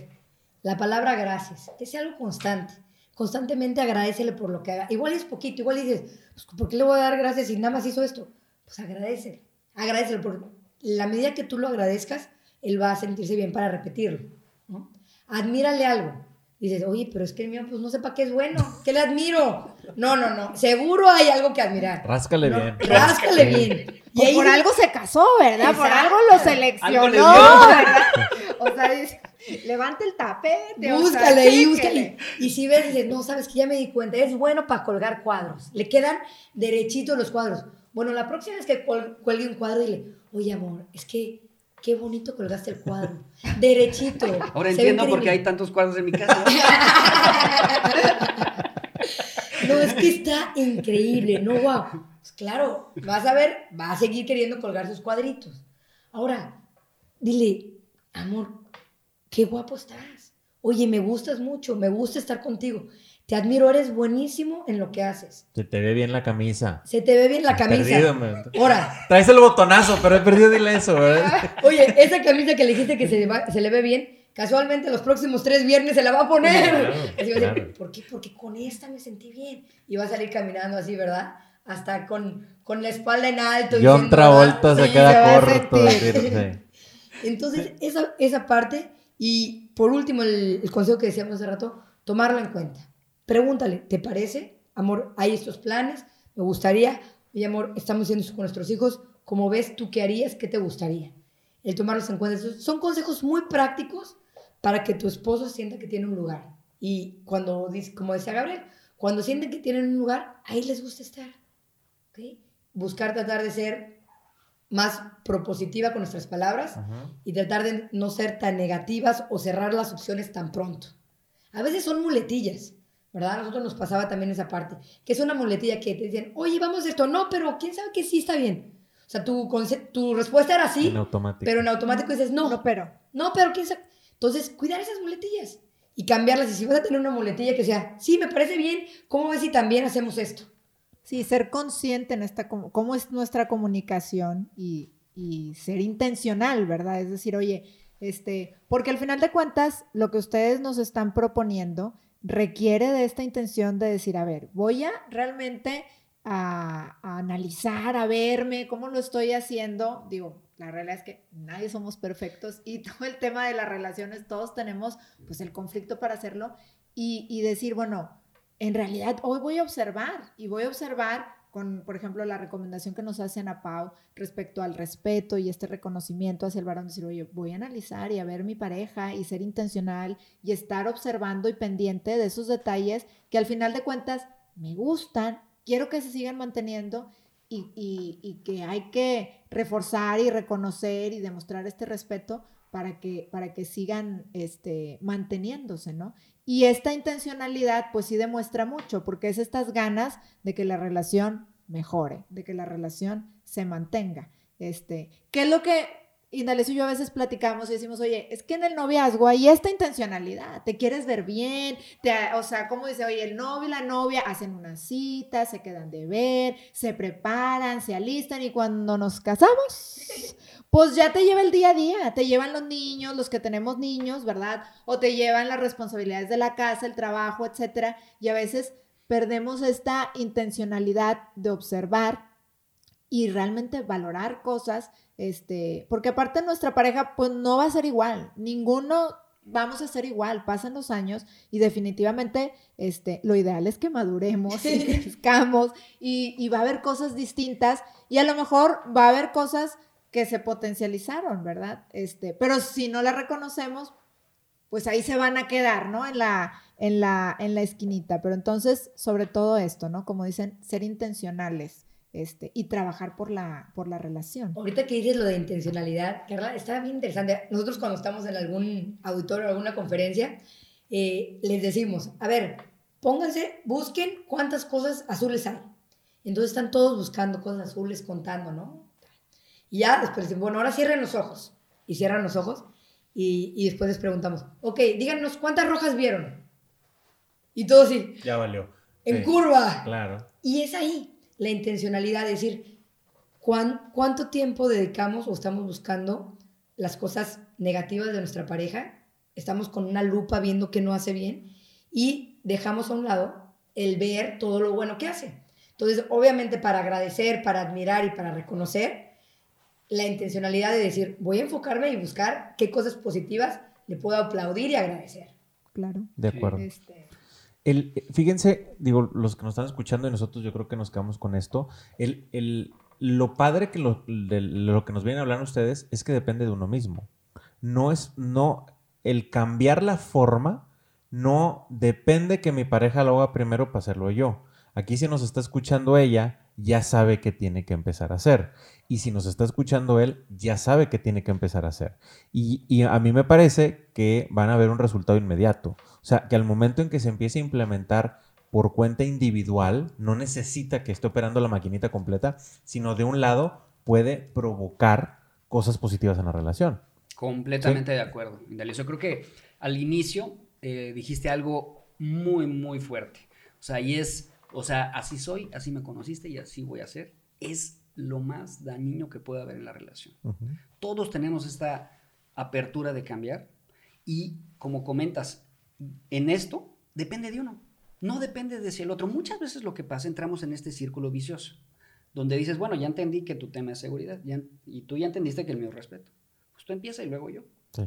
La palabra gracias, que sea algo constante. Constantemente agradecele por lo que haga. Igual es poquito, igual dices, pues, ¿por qué le voy a dar gracias si nada más hizo esto? Pues agradecele, agradecele, porque la medida que tú lo agradezcas, él va a sentirse bien para repetirlo. ¿no? Admírale algo. Dices, oye, pero es que el mío, pues no sé para qué es bueno. ¿Qué le admiro? No, no, no. Seguro hay algo que admirar. Ráscale bien. Ráscale bien. Y por algo se casó, ¿verdad? Por algo lo seleccionó, ¿verdad? O sea, dice, levante el tapete. Búscale y búscale. Y si ves, dices, no, sabes que ya me di cuenta, es bueno para colgar cuadros. Le quedan derechitos los cuadros. Bueno, la próxima vez que cuelgue un cuadro, dile, oye, amor, es que qué bonito colgaste el cuadro. Derechito. Ahora entiendo por qué hay tantos cuadros en mi casa. [LAUGHS] no, es que está increíble, ¿no? Wow. Pues claro, vas a ver, va a seguir queriendo colgar sus cuadritos. Ahora, dile, amor, qué guapo estás. Oye, me gustas mucho, me gusta estar contigo. Te admiro, eres buenísimo en lo que haces. Se te ve bien la camisa. Se te ve bien la camisa. Perdido, man. Ahora. Traes el botonazo, pero he perdido, dile eso, ¿verdad? [LAUGHS] Oye, esa camisa que le dijiste que se, se le ve bien, casualmente los próximos tres viernes se la va a poner. [LAUGHS] ¿Por qué? Porque con esta me sentí bien. Y va a salir caminando así, ¿verdad? Hasta con, con la espalda en alto. John Travolta se queda corto. [LAUGHS] Entonces, esa, esa parte. Y por último, el, consejo que decíamos hace rato, tomarlo en cuenta. Pregúntale, ¿te parece? Amor, hay estos planes, me gustaría. Oye, amor, estamos haciendo eso con nuestros hijos. ¿Cómo ves tú qué harías? ¿Qué te gustaría? El tomarlos en cuenta. Son consejos muy prácticos para que tu esposo sienta que tiene un lugar. Y cuando, como decía Gabriel, cuando sienten que tienen un lugar, ahí les gusta estar. Buscar tratar de ser más propositiva con nuestras palabras y tratar de no ser tan negativas o cerrar las opciones tan pronto. A veces son muletillas, ¿verdad? A nosotros nos pasaba también esa parte, que es una muletilla que te dicen, oye, vamos a esto, no, pero quién sabe que sí está bien. O sea, tu, tu respuesta era sí, pero en automático dices, no, no, pero. No, pero quién sabe. Entonces, cuidar esas muletillas y cambiarlas. Y si vas a tener una muletilla que sea, sí, me parece bien, ¿cómo ves si también hacemos esto? Sí, ser consciente en esta, cómo es nuestra comunicación y, ser intencional, ¿verdad? Es decir, oye, este, porque al final de cuentas, lo que ustedes nos están proponiendo requiere de esta intención de decir, a ver, voy a realmente a, analizar, a verme, cómo lo estoy haciendo. Digo, la realidad es que nadie somos perfectos y [LAUGHS] todo el tema de las relaciones, todos tenemos pues el conflicto para hacerlo y, decir, bueno, en realidad hoy voy a observar y voy a observar con, por ejemplo, la recomendación que nos hacen a Pau respecto al respeto y este reconocimiento hacia el varón, decir, oye, voy a analizar y a ver mi pareja y ser intencional y estar observando y pendiente de esos detalles que al final de cuentas me gustan, quiero que se sigan manteniendo y, que hay que reforzar y reconocer y demostrar este respeto para que, para que sigan este, manteniéndose, ¿no? Y esta intencionalidad, pues sí demuestra mucho, porque es estas ganas de que la relación mejore, de que la relación se mantenga. Este, ¿Qué es lo que Indalecio y yo a veces platicamos y decimos, oye, es que en el noviazgo hay esta intencionalidad, te quieres ver bien, o sea, como dice, oye, el novio y la novia hacen una cita, se quedan de ver, se preparan, se alistan y cuando nos casamos, pues ya te lleva el día a día, te llevan los niños, los que tenemos niños, ¿verdad? O te llevan las responsabilidades de la casa, el trabajo, etcétera, y a veces perdemos esta intencionalidad de observar y realmente valorar cosas este, porque aparte nuestra pareja, pues no va a ser igual, ninguno vamos a ser igual, pasan los años y definitivamente este, lo ideal es que maduremos y [LAUGHS] crezcamos y, y va a haber cosas distintas y a lo mejor va a haber cosas que se potencializaron, ¿verdad? Este, pero si no las reconocemos, pues ahí se van a quedar, ¿no? En la, en la, en la esquinita. Pero entonces, sobre todo esto, ¿no? Como dicen, ser intencionales este, y trabajar por la, por la relación. Ahorita que dices lo de intencionalidad, Carla, está bien interesante. Nosotros cuando estamos en algún auditorio o alguna conferencia, eh, les decimos, a ver, pónganse, busquen cuántas cosas azules hay. Entonces están todos buscando cosas azules, contando, ¿no? Y ya después dicen, bueno, ahora cierren los ojos. Y cierran los ojos y, y después les preguntamos, ok, díganos cuántas rojas vieron. Y todo así. Ya valió. En curva. Claro. Y es ahí la intencionalidad, es decir, ¿cuánto tiempo dedicamos o estamos buscando las cosas negativas de nuestra pareja? Estamos con una lupa viendo que no hace bien y dejamos a un lado el ver todo lo bueno que hace. Entonces, obviamente para agradecer, para admirar y para reconocer, la intencionalidad de decir, voy a enfocarme y buscar qué cosas positivas le puedo aplaudir y agradecer. Claro. De acuerdo. Este, el, fíjense, digo, los que nos están escuchando y nosotros yo creo que nos quedamos con esto. El, lo padre que lo, de lo que nos vienen a hablar ustedes es que depende de uno mismo. No es, no, el cambiar la forma no depende que mi pareja lo haga primero para hacerlo yo. Aquí si nos está escuchando ella, ya sabe qué tiene que empezar a hacer. Y si nos está escuchando él, ya sabe qué tiene que empezar a hacer. Y, y a mí me parece que van a ver un resultado inmediato. O sea, que al momento en que se empiece a implementar por cuenta individual, no necesita que esté operando la maquinita completa, sino de un lado puede provocar cosas positivas en la relación. Completamente de acuerdo, Yo creo que al inicio eh, dijiste algo muy, muy fuerte. O sea, y es, o sea, así soy, así me conociste y así voy a ser. Es lo más dañino que puede haber en la relación. Todos tenemos esta apertura de cambiar y como comentas, en esto depende de uno, no depende de si el otro. Muchas veces lo que pasa, entramos en este círculo vicioso, donde dices, bueno, ya entendí que tu tema es seguridad y tú ya entendiste que el mío es respeto. Pues tú empieza y luego yo. Sí.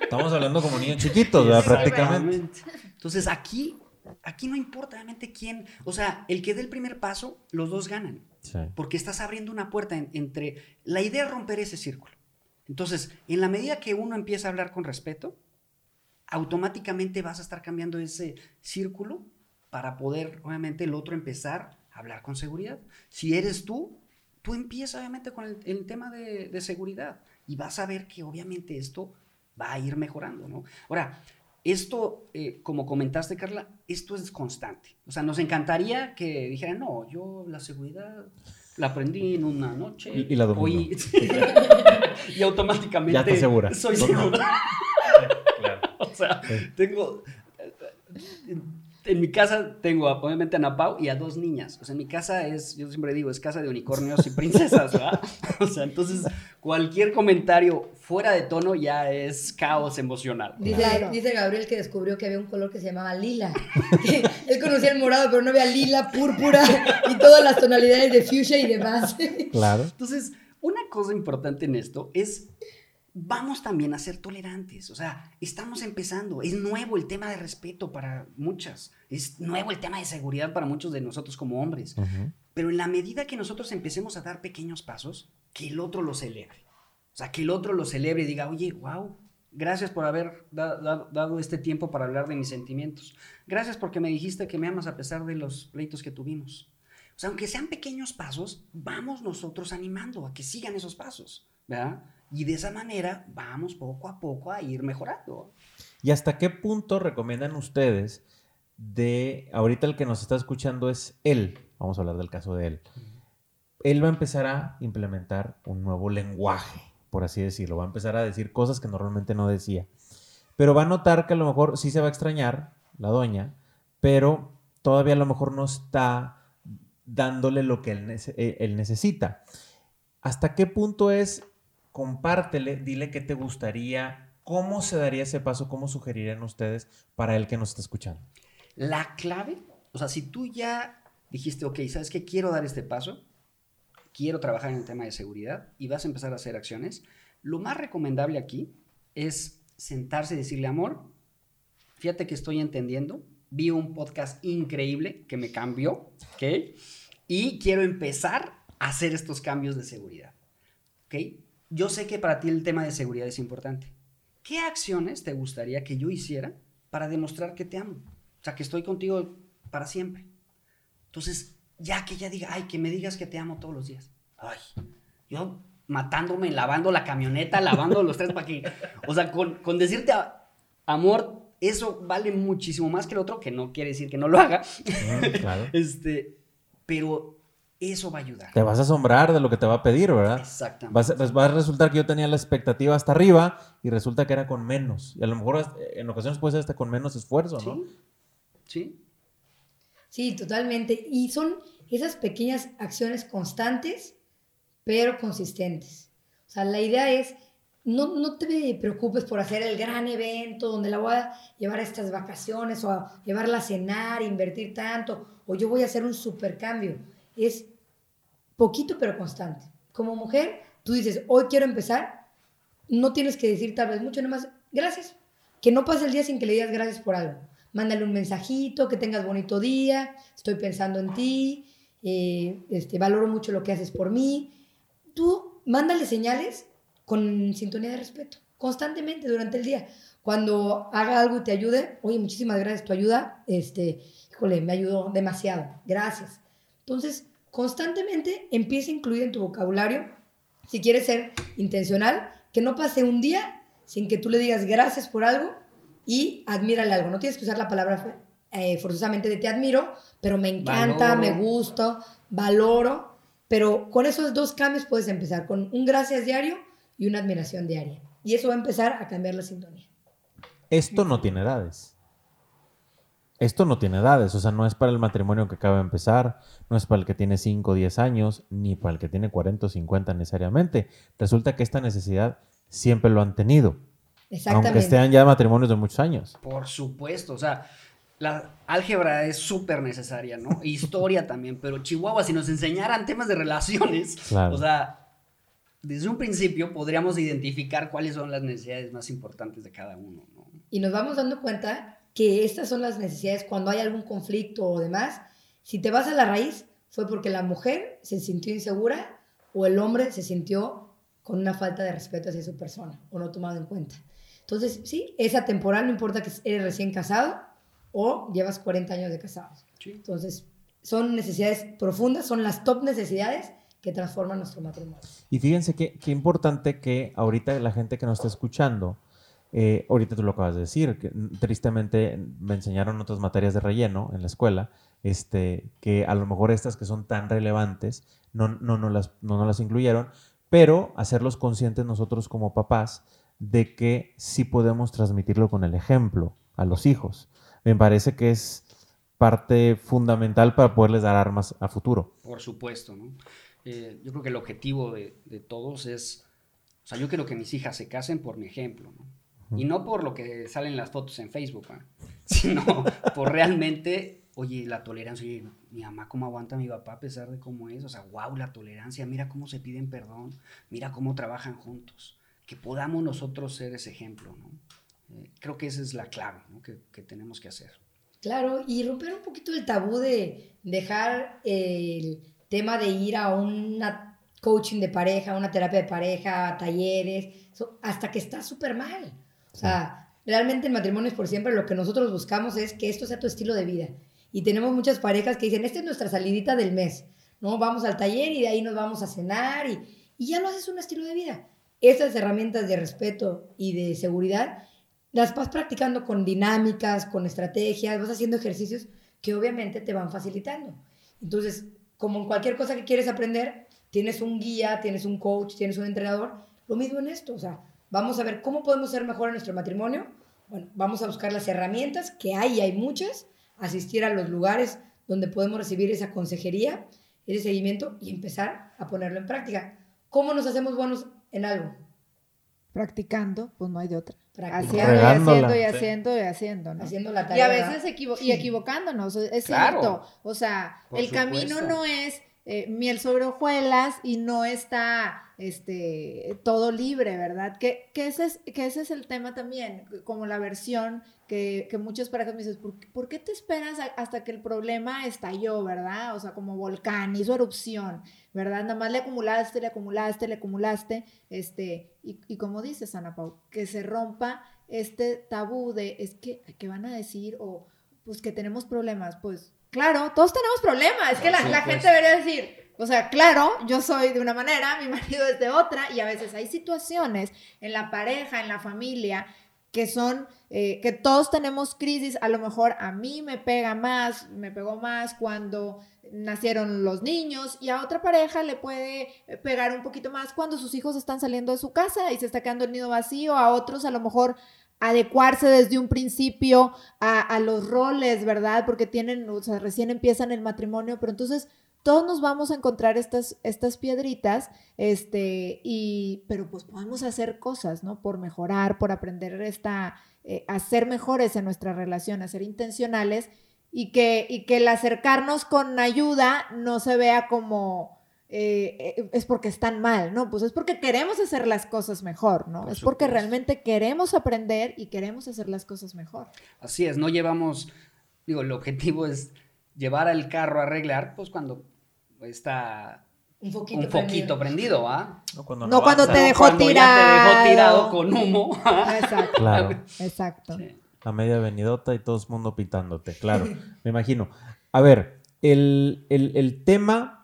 Estamos hablando como niños chiquitos, ¿verdad? Prácticamente. Entonces aquí, aquí no importa realmente quién, o sea, el que dé el primer paso, los dos ganan. Porque estás abriendo una puerta entre... La idea es romper ese círculo. Entonces, en la medida que uno empieza a hablar con respeto, automáticamente vas a estar cambiando ese círculo para poder, obviamente, el otro empezar a hablar con seguridad. Si eres tú, tú empiezas, obviamente, con el, tema de, seguridad y vas a ver que, obviamente, esto va a ir mejorando, ¿no? Ahora, esto, eh, como comentaste, Carla, esto es constante. O sea, nos encantaría que dijeran, no, yo la seguridad la aprendí en una noche. Y, la domingo. [LAUGHS] [LAUGHS] y automáticamente. Ya te segura. Soy segura. [LAUGHS] O sea, tengo en mi casa tengo obviamente a Napau y a dos niñas. O sea, en mi casa es, yo siempre digo, es casa de unicornios y princesas, ¿verdad? [LAUGHS] O sea, entonces cualquier comentario fuera de tono ya es caos emocional. Dice, Gabriel que descubrió que había un color que se llamaba lila. [LAUGHS] él conocía el morado, pero no había lila, púrpura y todas las tonalidades de fuchsia y demás. Claro. Entonces, una cosa importante en esto es vamos también a ser tolerantes. O sea, estamos empezando. Es nuevo el tema de respeto para muchas. Es nuevo el tema de seguridad para muchos de nosotros como hombres. Pero en la medida que nosotros empecemos a dar pequeños pasos, que el otro lo celebre. O sea, que el otro lo celebre y diga, oye, wow, gracias por haber dado este tiempo para hablar de mis sentimientos. Gracias porque me dijiste que me amas a pesar de los pleitos que tuvimos. O sea, aunque sean pequeños pasos, vamos nosotros animando a que sigan esos pasos, ¿verdad? Y de esa manera vamos poco a poco a ir mejorando. ¿Y hasta qué punto recomiendan ustedes de, ahorita el que nos está escuchando es él, vamos a hablar del caso de él, él va a empezar a implementar un nuevo lenguaje, por así decirlo, va a empezar a decir cosas que normalmente no decía, pero va a notar que a lo mejor sí se va a extrañar la doña, pero todavía a lo mejor no está dándole lo que él, eh, él necesita. ¿Hasta qué punto es compártele, dile qué te gustaría, cómo se daría ese paso, cómo sugerirían ustedes para el que nos está escuchando. La clave, o sea, si tú ya dijiste, ok, ¿sabes qué? Quiero dar este paso, quiero trabajar en el tema de seguridad y vas a empezar a hacer acciones, lo más recomendable aquí es sentarse y decirle, amor, fíjate que estoy entendiendo, vi un podcast increíble que me cambió, ¿ok? Y quiero empezar a hacer estos cambios de seguridad, ¿ok? Yo sé que para ti el tema de seguridad es importante. ¿Qué acciones te gustaría que yo hiciera para demostrar que te amo? O sea, que estoy contigo para siempre. Entonces, ya que ella diga, ay, que me digas que te amo todos los días. Ay, yo matándome, lavando la camioneta, lavando los tres para que... O sea, con, con decirte amor, eso vale muchísimo más que el otro, que no quiere decir que no lo haga. claro. [LAUGHS] Este, pero eso va a ayudar. Te vas a asombrar de lo que te va a pedir, ¿verdad? Exactamente. Pues va a resultar que yo tenía la expectativa hasta arriba y resulta que era con menos. Y a lo mejor en ocasiones puede ser hasta con menos esfuerzo, ¿no? Sí. Sí, totalmente. Y son esas pequeñas acciones constantes, pero consistentes. O sea, la idea es, no, no te preocupes por hacer el gran evento donde la voy a llevar a estas vacaciones o a llevarla a cenar, invertir tanto, o yo voy a hacer un supercambio. Es poquito pero constante. Como mujer, tú dices, hoy quiero empezar, no tienes que decir tal vez mucho, nada más, gracias. Que no pase el día sin que le digas gracias por algo. Mándale un mensajito, que tengas bonito día, estoy pensando en ti, eh, este, valoro mucho lo que haces por mí. Tú mándale señales con sintonía de respeto, constantemente durante el día. Cuando haga algo y te ayude, oye, muchísimas gracias, tu ayuda, este, híjole, me ayudó demasiado, gracias. Entonces, constantemente empieza a incluir en tu vocabulario, si quieres ser intencional, que no pase un día sin que tú le digas gracias por algo y admírale algo. No tienes que usar la palabra eh, forzosamente de te admiro, pero me encanta, me gusta, valoro. Pero con esos dos cambios puedes empezar con un gracias diario y una admiración diaria. Y eso va a empezar a cambiar la sintonía. Esto no tiene edades. Esto no tiene edades, o sea, no es para el matrimonio que acaba de empezar, no es para el que tiene 5 o 10 años, ni para el que tiene 40 o 50 necesariamente. Resulta que esta necesidad siempre lo han tenido. Exactamente. Aunque estén ya matrimonios de muchos años. Por supuesto, o sea, la álgebra es súper necesaria, ¿no? [LAUGHS] Historia también, pero Chihuahua, si nos enseñaran temas de relaciones, o sea, desde un principio podríamos identificar cuáles son las necesidades más importantes de cada uno, ¿no? Y nos vamos dando cuenta que estas son las necesidades cuando hay algún conflicto o demás. Si te vas a la raíz, fue porque la mujer se sintió insegura o el hombre se sintió con una falta de respeto hacia su persona o no tomado en cuenta. Entonces, sí, es atemporal, no importa que eres recién casado o llevas 40 años de casados. Entonces, son necesidades profundas, son las top necesidades que transforman nuestro matrimonio. Y fíjense qué importante que ahorita la gente que nos está escuchando, eh, ahorita tú lo acabas de decir, que tristemente me enseñaron otras materias de relleno en la escuela, este, que a lo mejor estas que son tan relevantes no, no, no, las, no, las incluyeron, pero hacerlos conscientes nosotros como papás de que sí podemos transmitirlo con el ejemplo a los hijos. Me parece que es parte fundamental para poderles dar armas a futuro. Por supuesto, ¿no? Eh, yo creo que el objetivo de, de, todos es, o sea, yo quiero que mis hijas se casen por mi ejemplo, ¿no? Y no por lo que salen las fotos en Facebook, [LAUGHS] sino por realmente, oye, la tolerancia, oye, mi mamá cómo aguanta a mi papá a pesar de cómo es, o sea, wow, la tolerancia, mira cómo se piden perdón, mira cómo trabajan juntos, que podamos nosotros ser ese ejemplo, ¿no? Eh, creo que esa es la clave que, que, tenemos que hacer. Claro, y romper un poquito el tabú de dejar el tema de ir a una coaching de pareja, una terapia de pareja, talleres, hasta que está súper mal. O sea, realmente en matrimonios por siempre lo que nosotros buscamos es que esto sea tu estilo de vida. Y tenemos muchas parejas que dicen, esta es nuestra salidita del mes, ¿no? Vamos al taller y de ahí nos vamos a cenar y, y ya lo haces un estilo de vida. Esas herramientas de respeto y de seguridad las vas practicando con dinámicas, con estrategias, vas haciendo ejercicios que obviamente te van facilitando. Entonces, como en cualquier cosa que quieres aprender, tienes un guía, tienes un coach, tienes un entrenador, lo mismo en esto, o sea, Vamos a ver cómo podemos ser mejor en nuestro matrimonio. Bueno, vamos a buscar las herramientas, que hay y hay muchas, asistir a los lugares donde podemos recibir esa consejería, ese seguimiento y empezar a ponerlo en práctica. ¿Cómo nos hacemos buenos en algo? Practicando, pues no hay de otra. Haciendo y haciendo y haciendo y haciendo, ¿no? Haciendo la tarea. Y a veces y equivocándonos, es cierto. O sea, el camino no es eh, miel sobre hojuelas y no está este, todo libre, ¿verdad? Que, que, ese es, que ese es el tema también, como la versión que, que muchas parejas me dicen, ¿por, qué te esperas hasta que el problema estalló, ¿verdad? O sea, como volcán, hizo erupción, ¿verdad? Nada más le acumulaste, le acumulaste, le acumulaste, este, y, y como dices, Ana Pau, que se rompa este tabú de, es que, ¿qué van a decir? O, pues que tenemos problemas, pues Claro, todos tenemos problemas. Es que la, gente debería decir, o sea, claro, yo soy de una manera, mi [LAUGHS] marido es de otra, y a veces hay situaciones en la pareja, en la familia, que son, eh, que todos tenemos crisis, a lo mejor a mí me pega más, me pegó más cuando nacieron los niños y a otra pareja le puede pegar un poquito más cuando sus hijos están saliendo de su casa y se está quedando el nido vacío, a otros a lo mejor adecuarse desde un principio a, los roles, ¿verdad? Porque tienen, o sea, recién empiezan el matrimonio, pero entonces todos nos vamos a encontrar estas, estas piedritas, este, y, pero pues podemos hacer cosas, ¿no? Por mejorar, por aprender esta, eh, a ser mejores en nuestra relación, a ser intencionales y que, y que el acercarnos con ayuda no se vea como eh, eh, es porque están mal, ¿no? Pues es porque queremos hacer las cosas mejor, ¿no? es porque realmente queremos aprender y queremos hacer las cosas mejor. Así es, no llevamos, digo, el objetivo es llevar al carro a arreglar, pues cuando está un foquito prendido, ¿ah? No cuando, no cuando te dejó cuando tirado. Ya te dejó tirado con humo. Exacto. [LAUGHS] Claro. Exacto. La media venidota y todo el mundo pitándote, claro. Me imagino. A ver, el, el, el tema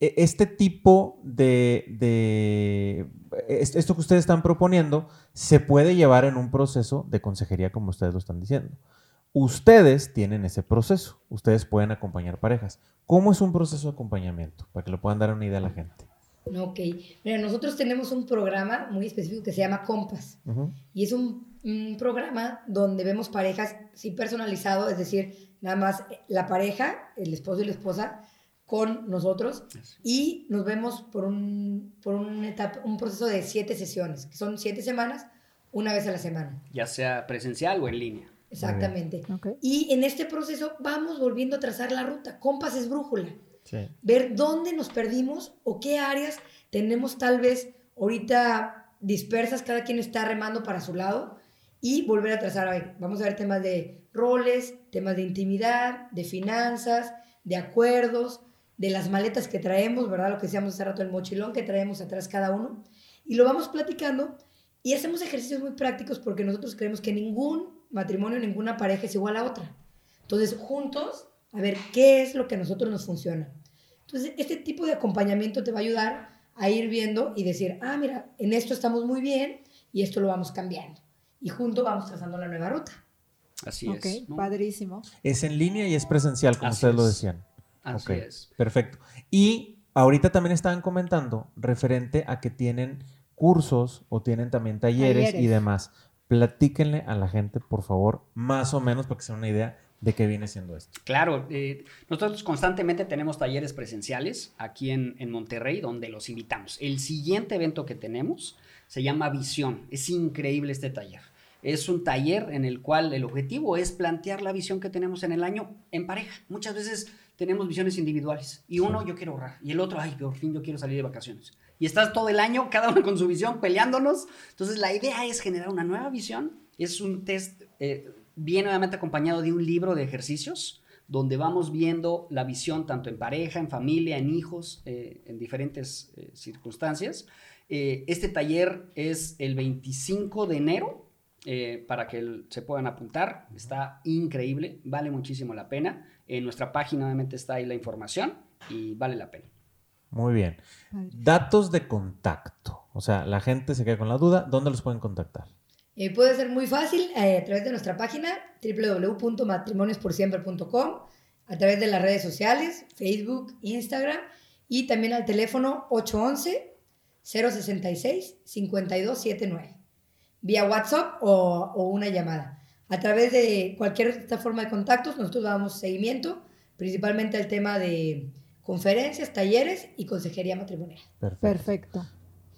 este tipo de, esto que ustedes están proponiendo se puede llevar en un proceso de consejería como ustedes lo están diciendo. Ustedes tienen ese proceso, ustedes pueden acompañar parejas. ¿Cómo es un proceso de acompañamiento? Para que lo puedan dar una idea a la gente. Ok. Mira, nosotros tenemos un programa muy específico que se llama Compas. Y es un, programa donde vemos parejas, sí personalizado, es decir, nada más la pareja, el esposo y la esposa, con nosotros. Y nos vemos por un, por un, etapa, un proceso de siete sesiones, que son siete semanas, una vez a la semana. Ya sea presencial o en línea. Exactamente. Y en este proceso vamos volviendo a trazar la ruta. Compas es brújula. Ver dónde nos perdimos o qué áreas tenemos tal vez ahorita dispersas, cada quien está remando para su lado y volver a trazar. A ver, vamos a ver temas de roles, temas de intimidad, de finanzas, de acuerdos, de las maletas que traemos, ¿verdad? Lo que decíamos hace rato, el mochilón que traemos atrás cada uno. Y lo vamos platicando y hacemos ejercicios muy prácticos porque nosotros creemos que ningún matrimonio, ninguna pareja es igual a otra. Entonces, juntos a ver qué es lo que a nosotros nos funciona. Entonces, este tipo de acompañamiento te va a ayudar a ir viendo y decir, ah, mira, en esto estamos muy bien y esto lo vamos cambiando. Y juntos vamos trazando la nueva ruta. Así es. padrísimo. Es en línea y es presencial, como ustedes lo decían. Así es. Perfecto. Y ahorita también estaban comentando referente a que tienen cursos o tienen también talleres, y demás. Platíquenle a la gente, por favor, más o menos, para que se den una idea de qué viene siendo esto. Claro, eh, nosotros constantemente tenemos talleres presenciales aquí en, en, Monterrey donde los invitamos. El siguiente evento que tenemos se llama Visión. Es increíble este taller. Es un taller en el cual el objetivo es plantear la visión que tenemos en el año en pareja. Muchas veces tenemos visiones individuales y uno yo quiero ahorrar y el otro, ay, por fin yo quiero salir de vacaciones. Y estás todo el año, cada uno con su visión, peleándonos. Entonces la idea es generar una nueva visión. Es un test... Eh, viene obviamente acompañado de un libro de ejercicios donde vamos viendo la visión tanto en pareja, en familia, en hijos, eh, en diferentes eh, circunstancias. Eh, este taller es el 25 de enero para que se puedan apuntar. Está increíble, vale muchísimo la pena. En nuestra página obviamente está ahí la información y vale la pena. Muy bien. Datos de contacto. O sea, la gente se queda con la duda. ¿Dónde los pueden contactar? Eh, puede ser muy fácil eh, a través de nuestra página www.matrimoniosporsiempre.com, a través de las redes sociales, Facebook, Instagram y también al teléfono 811-066-5279, vía WhatsApp o, o, una llamada. A través de cualquier forma de contactos, nosotros damos seguimiento, principalmente al tema de conferencias, talleres y consejería matrimonial. Perfecto.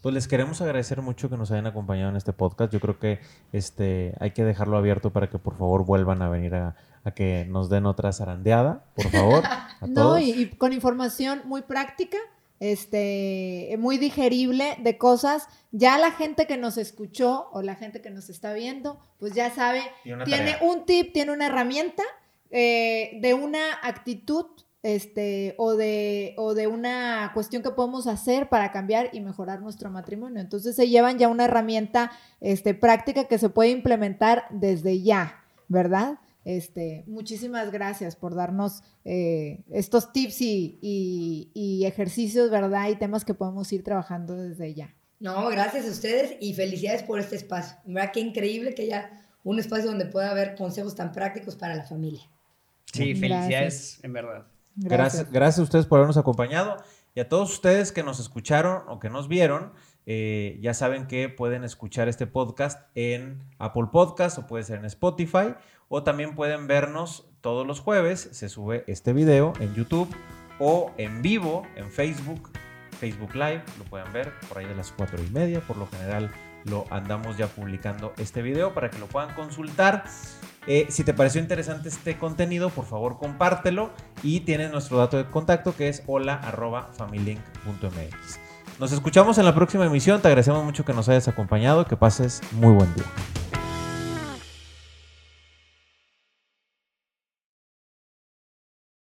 Pues les queremos agradecer mucho que nos hayan acompañado en este podcast. Yo creo que este hay que dejarlo abierto para que por favor vuelvan a venir a, que nos den otra zarandeada, por favor. [LAUGHS] no, y, con información muy práctica, este, muy digerible de cosas. Ya la gente que nos escuchó o la gente que nos está viendo, pues ya sabe, tiene un tip, tiene una herramienta eh, de una actitud este, o de, o de una cuestión que podemos hacer para cambiar y mejorar nuestro matrimonio. Entonces se llevan ya una herramienta este, práctica que se puede implementar desde ya, ¿verdad? Este, muchísimas gracias por darnos eh, estos tips y, y, ejercicios, ¿verdad? Y temas que podemos ir trabajando desde ya. No, gracias a ustedes y felicidades por este espacio. ¿Verdad? Qué increíble que haya un espacio donde pueda haber consejos tan prácticos para la familia. Sí, felicidades, en verdad. Gracias. gracias. a ustedes por habernos acompañado y a todos ustedes que nos escucharon o que nos vieron. Eh, ya saben que pueden escuchar este podcast en Apple Podcast o puede ser en Spotify o también pueden vernos todos los jueves. Se sube este video en YouTube o en vivo en Facebook, Facebook Live. Lo pueden ver por ahí de las cuatro y media. Por lo general lo andamos ya publicando este video para que lo puedan consultar. Eh, si te pareció interesante este contenido, por favor compártelo y tienes nuestro dato de contacto que es hola.familink.mx. Nos escuchamos en la próxima emisión. Te agradecemos mucho que nos hayas acompañado. Que pases muy buen día.